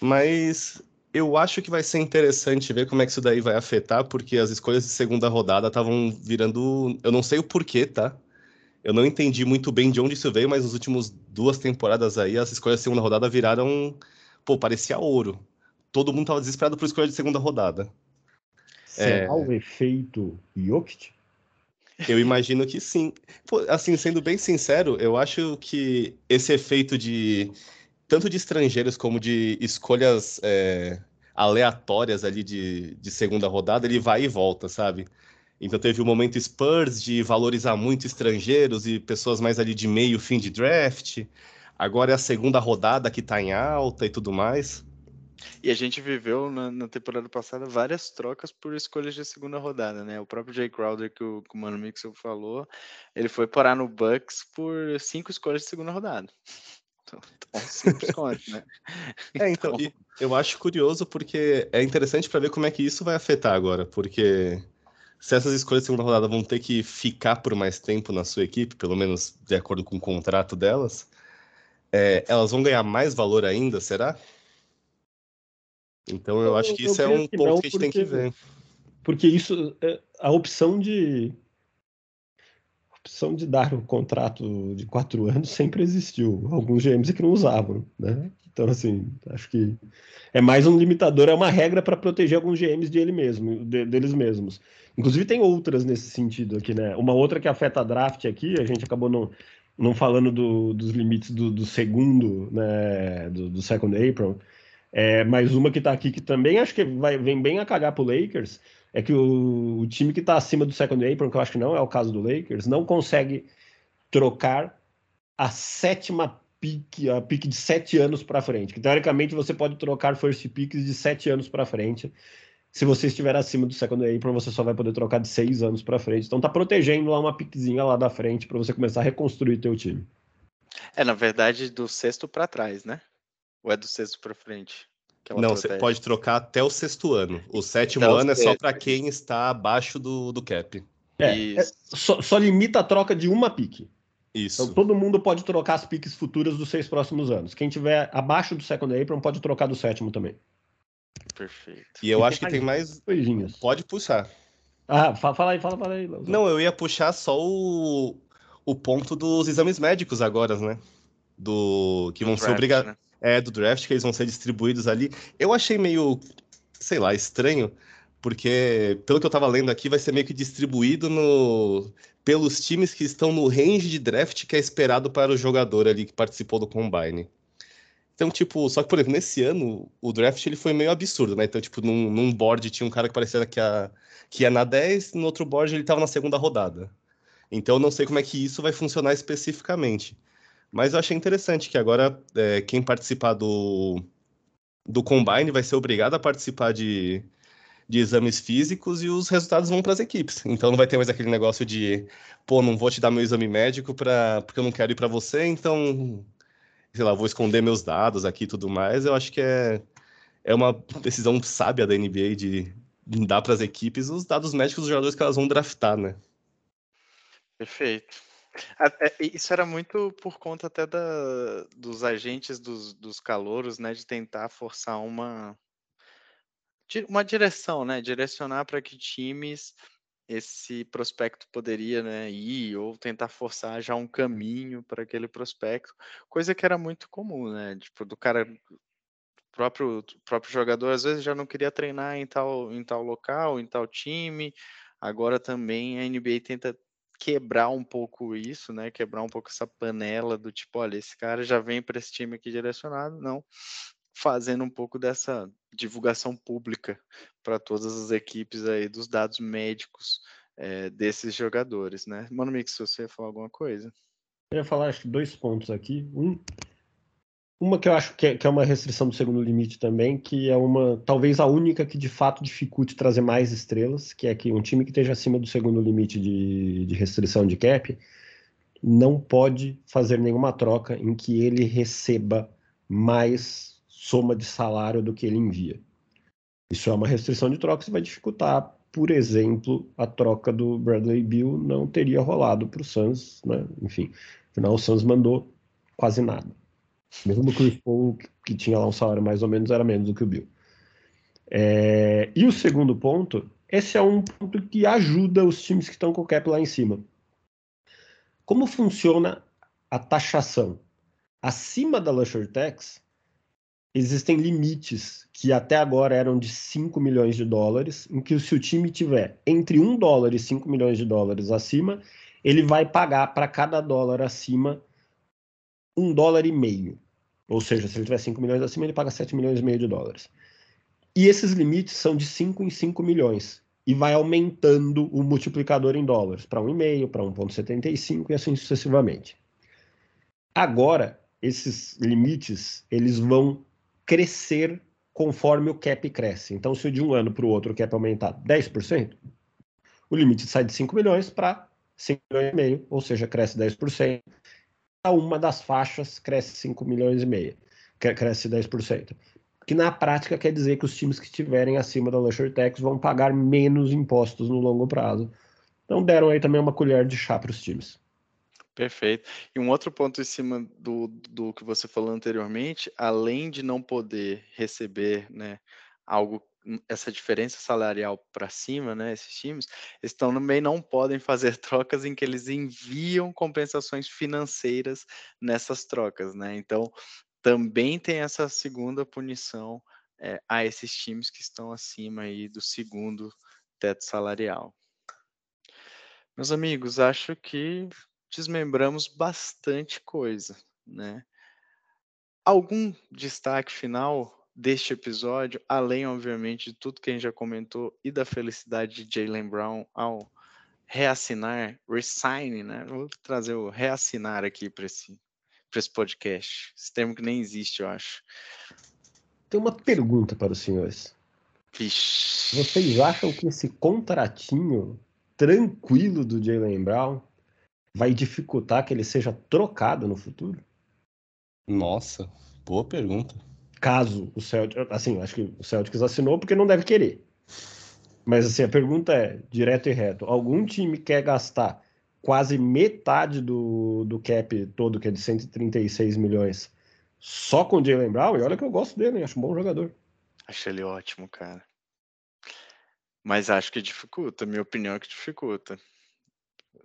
Mas eu acho que vai ser interessante ver como é que isso daí vai afetar, porque as escolhas de segunda rodada estavam virando. Eu não sei o porquê, tá? Eu não entendi muito bem de onde isso veio, mas nos últimos duas temporadas aí, as escolhas de segunda rodada viraram. Pô, parecia ouro. Todo mundo tava desesperado por escolha de segunda rodada. Será é... o efeito Jokic? Eu imagino que sim. Assim, sendo bem sincero, eu acho que esse efeito de tanto de estrangeiros como de escolhas é, aleatórias ali de, de segunda rodada, ele vai e volta, sabe? Então teve o momento Spurs de valorizar muito estrangeiros e pessoas mais ali de meio, fim de draft. Agora é a segunda rodada que está em alta e tudo mais. E a gente viveu na, na, temporada passada várias trocas por escolhas de segunda rodada, né? O próprio Jay Crowder, que o, que o Mano Mixel falou, ele foi parar no Bucks por cinco escolhas de segunda rodada. Então, então simples conto, né? É, então, então... eu acho curioso porque é interessante para ver como é que isso vai afetar agora, porque se essas escolhas de segunda rodada vão ter que ficar por mais tempo na sua equipe, pelo menos de acordo com o contrato delas, é, elas vão ganhar mais valor ainda, será? Então eu, eu acho que isso é um que ponto não, que a gente porque, tem que ver. Porque isso, é, a opção de a opção de dar o um contrato de quatro anos sempre existiu. Alguns GMs que não usavam, né? Então, assim, acho que é mais um limitador, é uma regra para proteger alguns GMs de ele mesmo, de, deles mesmos. Inclusive tem outras nesse sentido aqui, né? Uma outra que afeta a draft aqui, a gente acabou não, não falando do, dos limites do, do segundo, né? Do, do second April, É, mas uma que está aqui que também acho que vai, vem bem a cagar pro Lakers é que o, o time que está acima do second apron, que eu acho que não é o caso do Lakers, não consegue trocar a sétima pique, a pique de sete anos para frente. Que teoricamente você pode trocar first picks de sete anos para frente. Se você estiver acima do second apron, você só vai poder trocar de seis anos para frente. Então tá protegendo lá uma piquezinha lá da frente para você começar a reconstruir teu time. É, na verdade, do sexto para trás, né? Ou é do sexto para frente? Não, protege? você pode trocar até o sexto ano. O sétimo até ano é só para quem está abaixo do, do cap. É, é só, só, limita a troca de uma pique. Isso. Então todo mundo pode trocar as piques futuras dos seis próximos anos. Quem tiver abaixo do second apron pode trocar do sétimo também. Perfeito. E eu e acho que tem mais. Coisinhas. Pode puxar. Ah, fala aí, fala, fala aí. Não, eu ia puxar só o, o ponto dos exames médicos agora, né? Do que vão ser obrigados. Né? É, do draft, que eles vão ser distribuídos ali. Eu achei meio, sei lá, estranho, porque pelo que eu tava lendo aqui, vai ser meio que distribuído no pelos times que estão no range de draft que é esperado para o jogador ali que participou do combine. Então, tipo, só que, por exemplo, nesse ano, o draft ele foi meio absurdo, né? Então, tipo, num, num board tinha um cara que parecia que ia, que ia na 10, no outro board ele tava na segunda rodada. Então eu não sei como é que isso vai funcionar especificamente. Mas eu achei interessante que agora é, quem participar do, do Combine vai ser obrigado a participar de, de exames físicos e os resultados vão para as equipes. Então não vai ter mais aquele negócio de, pô, não vou te dar meu exame médico pra, porque eu não quero ir para você, então, sei lá, vou esconder meus dados aqui e tudo mais. Eu acho que é, é uma decisão sábia da NBA de, dar para as equipes os dados médicos dos jogadores que elas vão draftar, né? Perfeito. É, isso era muito por conta até da, dos agentes dos, dos calouros, né, de tentar forçar uma, uma direção, né, direcionar para que times esse prospecto poderia né, ir ou tentar forçar já um caminho para aquele prospecto, coisa que era muito comum, né, tipo, do cara próprio próprio jogador às vezes já não queria treinar em tal em tal local, em tal time. Agora também a NBA tenta quebrar um pouco isso, né? Quebrar um pouco essa panela do tipo, olha, esse cara já vem para esse time aqui direcionado, não, fazendo um pouco dessa divulgação pública para todas as equipes aí dos dados médicos é, desses jogadores, né? Mano Mix, se você falar alguma coisa. Eu ia falar acho, dois pontos aqui. Um, uma que eu acho que é, que é, uma restrição do segundo limite também, que é uma, talvez a única que de fato dificulte trazer mais estrelas, que é que um time que esteja acima do segundo limite de, de restrição de cap não pode fazer nenhuma troca em que ele receba mais soma de salário do que ele envia. Isso é uma restrição de troca, isso vai dificultar, por exemplo, a troca do Bradley Bill não teria rolado para o Suns, né? Enfim, afinal o Suns mandou quase nada. Mesmo o Chris Paul, que tinha lá um salário mais ou menos, era menos do que o Bill. É... E o segundo ponto, esse é um ponto que ajuda os times que estão com o cap lá em cima. Como funciona a taxação? Acima da Luxury Tax, existem limites que até agora eram de 5 milhões de dólares, em que se o time tiver entre 1 dólar e 5 milhões de dólares acima, ele vai pagar para cada dólar acima um dólar e meio. Ou seja, se ele tiver 5 milhões acima, ele paga 7 milhões e meio de dólares. E esses limites são de 5 em 5 milhões. E vai aumentando o multiplicador em dólares para 1,5, para 1,75 e assim sucessivamente. Agora, esses limites eles vão crescer conforme o cap cresce. Então, se de um ano para o outro o cap aumentar 10%, o limite sai de 5 milhões para 5 milhões ou seja, cresce 10% uma das faixas cresce 5 milhões e meio, cresce 10%. Que na prática quer dizer que os times que estiverem acima da Luxury Tax vão pagar menos impostos no longo prazo. Então deram aí também uma colher de chá para os times. Perfeito. E um outro ponto em cima do, do que você falou anteriormente, além de não poder receber né, algo essa diferença salarial para cima, né, esses times, eles também não podem fazer trocas em que eles enviam compensações financeiras nessas trocas, né? Então, também tem essa segunda punição é, a esses times que estão acima aí do segundo teto salarial. Meus amigos, acho que desmembramos bastante coisa, né? Algum destaque final deste episódio, além, obviamente, de tudo que a gente já comentou e da felicidade de Jalen Brown ao reassinar, resign, né? Vou trazer o reassinar aqui para esse, esse podcast. Esse termo que nem existe, eu acho. Tem uma pergunta para os senhores. Vixe. Vocês acham que esse contratinho tranquilo do Jalen Brown vai dificultar que ele seja trocado no futuro? Nossa, boa pergunta. Caso o Celtics, assim, acho que o Celtics assinou porque não deve querer. Mas assim, a pergunta é, direto e reto, algum time quer gastar quase metade do, do cap todo, que é de 136 milhões, só com o Jalen Brown? E olha que eu gosto dele, hein? acho um bom jogador. Acho ele ótimo, cara. Mas acho que dificulta, minha opinião é que dificulta.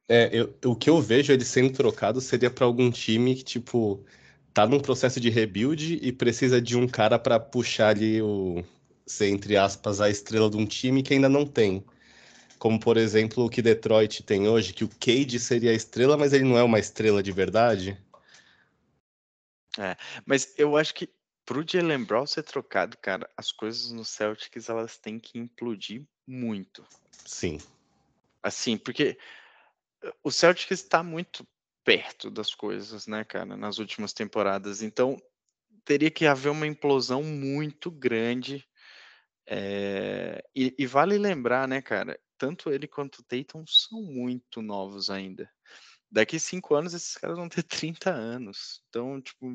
É, eu, o que eu vejo ele sendo trocado seria para algum time que, tipo, tá num processo de rebuild e precisa de um cara para puxar ali o, ser, entre aspas, a estrela de um time que ainda não tem. Como, por exemplo, o que Detroit tem hoje, que o Cade seria a estrela, mas ele não é uma estrela de verdade. É, mas eu acho que pro Jalen Brown ser trocado, cara, as coisas no Celtics elas têm que implodir muito. Sim. Assim, porque o Celtics está muito perto das coisas, né, cara, nas últimas temporadas. Então, teria que haver uma implosão muito grande. É... E, e, vale lembrar, né, cara, tanto ele quanto o Tatum são muito novos ainda. Daqui cinco anos, esses caras vão ter 30 anos. Então, tipo,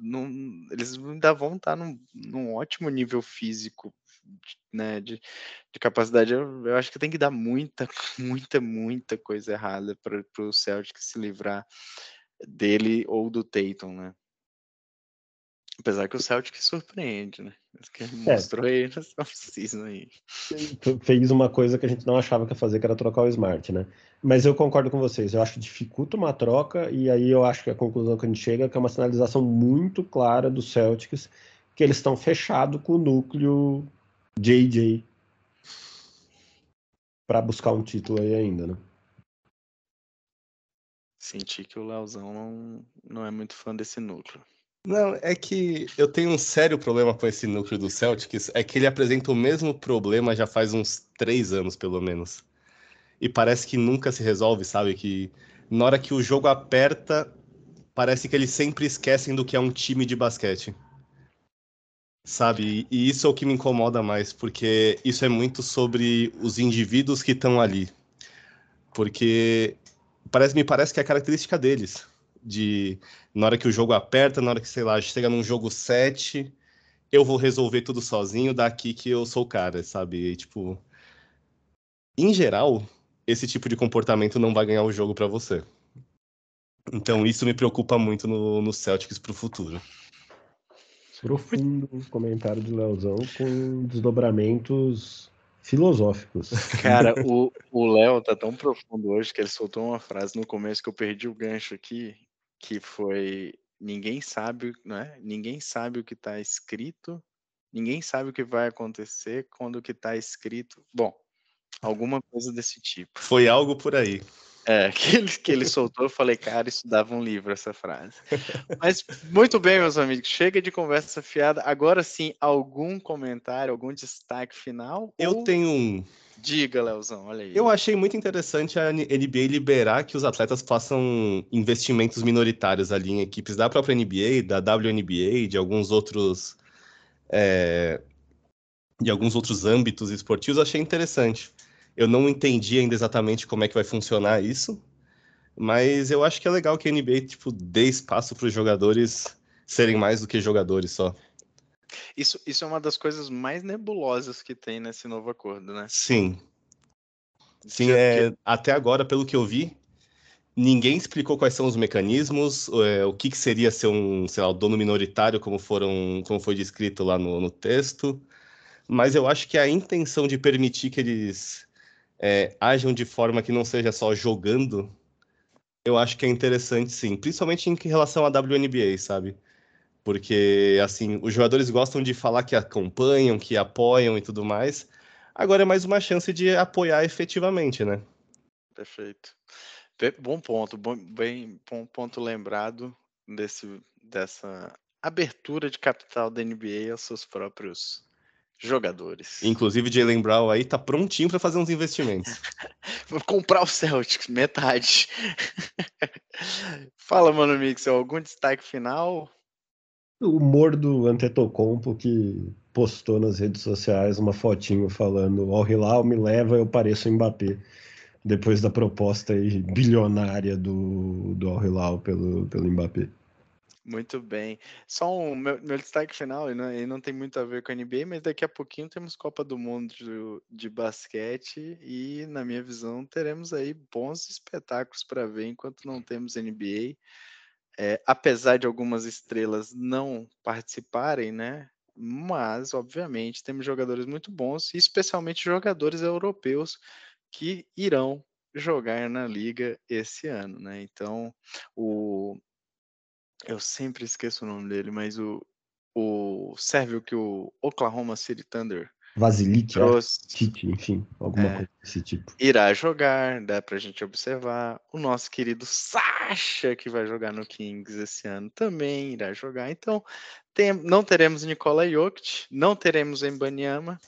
não, eles ainda vão estar num, num ótimo nível físico, né, de, de capacidade. Eu, eu, acho que tem que dar muita, muita, muita coisa errada para o Celtic se livrar dele ou do Tatum, né? Apesar que o Celtic surpreende, né? Que é. mostrou é. aí nessa season aí. Fez uma coisa que a gente não achava que ia fazer, que era trocar o Smart, né? Mas eu concordo com vocês. Eu acho que dificulta uma troca, e aí eu acho que a conclusão que a gente chega é que é uma sinalização muito clara do Celtics que eles estão fechados com o núcleo JJ para buscar um título aí ainda, né? Senti que o Leozão não, não é muito fã desse núcleo. Não, é que eu tenho um sério problema com esse núcleo do Celtics, é que ele apresenta o mesmo problema já faz uns três anos, pelo menos. E parece que nunca se resolve, sabe? Que na hora que o jogo aperta, parece que eles sempre esquecem do que é um time de basquete. Sabe? E isso é o que me incomoda mais, porque isso é muito sobre os indivíduos que estão ali. Porque parece, me parece que é a característica deles de na hora que o jogo aperta, na hora que, sei lá, chega num jogo 7, eu vou resolver tudo sozinho, daqui que eu sou o cara, sabe? E, tipo, em geral, esse tipo de comportamento não vai ganhar o jogo para você. Então isso me preocupa muito no, no Celtics pro futuro. Profundo comentário de Leozão com desdobramentos filosóficos. Cara, o, o Léo tá tão profundo hoje que ele soltou uma frase no começo que eu perdi o gancho aqui que foi ninguém sabe, né? Ninguém sabe o que está escrito, ninguém sabe o que vai acontecer quando o que está escrito. Bom, alguma coisa desse tipo. Foi algo por aí. É, que ele, que ele soltou, eu falei, cara, isso dava um livro essa frase. Mas muito bem, meus amigos, chega de conversa fiada. Agora sim, algum comentário, algum destaque final? Eu ou... tenho um. Diga, Leozão, olha aí. Eu achei muito interessante a NBA liberar que os atletas façam investimentos minoritários ali em equipes da própria NBA, da WNBA, de alguns outros. É, de alguns outros âmbitos esportivos, achei interessante. Eu não entendi ainda exatamente como é que vai funcionar isso, mas eu acho que é legal que a NBA tipo, dê espaço para os jogadores serem mais do que jogadores só. Isso, isso é uma das coisas mais nebulosas que tem nesse novo acordo, né? Sim. Sim, é, até agora, pelo que eu vi, ninguém explicou quais são os mecanismos, é, o que, que, seria ser um, sei lá, dono minoritário, como, foram, como foi descrito lá no, no texto. Mas eu acho que a intenção de permitir que eles é, ajam de forma que não seja só jogando, eu acho que é interessante sim, principalmente em relação à WNBA, sabe? Porque, assim, os jogadores gostam de falar que acompanham, que apoiam e tudo mais. Agora é mais uma chance de apoiar efetivamente, né? Perfeito. Bom ponto, bom, bem bom ponto lembrado desse, dessa abertura de capital da NBA aos seus próprios jogadores. Inclusive, Jalen Brown aí tá prontinho para fazer uns investimentos. Vou comprar o Celtics, metade. Fala, mano Mixel, algum destaque final? O humor do Antetokounmpo que postou nas redes sociais uma fotinho falando Al Hilal me leva, eu pareço Mbappé. Depois da proposta aí bilionária do, do Al Hilal pelo, pelo Mbappé. Muito bem. Só um meu, meu destaque final, e não, e não tem muito a ver com a NBA, mas daqui a pouquinho temos Copa do Mundo de, de basquete e, na minha visão, teremos aí bons espetáculos para ver enquanto não temos NBA. É, apesar de algumas estrelas não participarem, né? Mas, obviamente, temos jogadores muito bons, especialmente jogadores europeus que irão jogar na liga esse ano, né? Então, o eu sempre esqueço o nome dele, mas o, o sérvio que o Oklahoma City Thunder Vasilic, trouxe, Tite, enfim, alguma é, coisa desse tipo. Irá jogar, dá pra gente observar. O nosso querido Sasha, que vai jogar no Kings esse ano, também irá jogar. Então, tem, não teremos Nikola Jokic, não teremos Embanyama.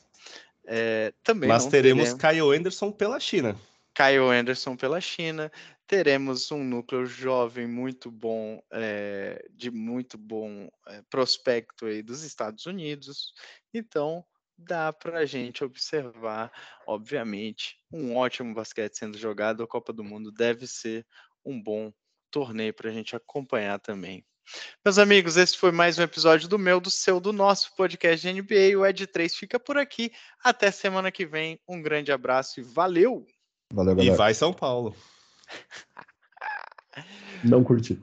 É, também Mas teremos, teremos Kyle Anderson pela China. Kyle Anderson pela China, teremos um núcleo jovem muito bom, é, de muito bom é, prospecto aí dos Estados Unidos. Então, dá para a gente observar, obviamente, um ótimo basquete sendo jogado. A Copa do Mundo deve ser um bom torneio para a gente acompanhar também. Meus amigos, esse foi mais um episódio do meu, do seu, do nosso podcast de NBA. O Ed 3 fica por aqui. Até semana que vem. Um grande abraço e valeu! Valeu, galera. E vai São Paulo. Não curti.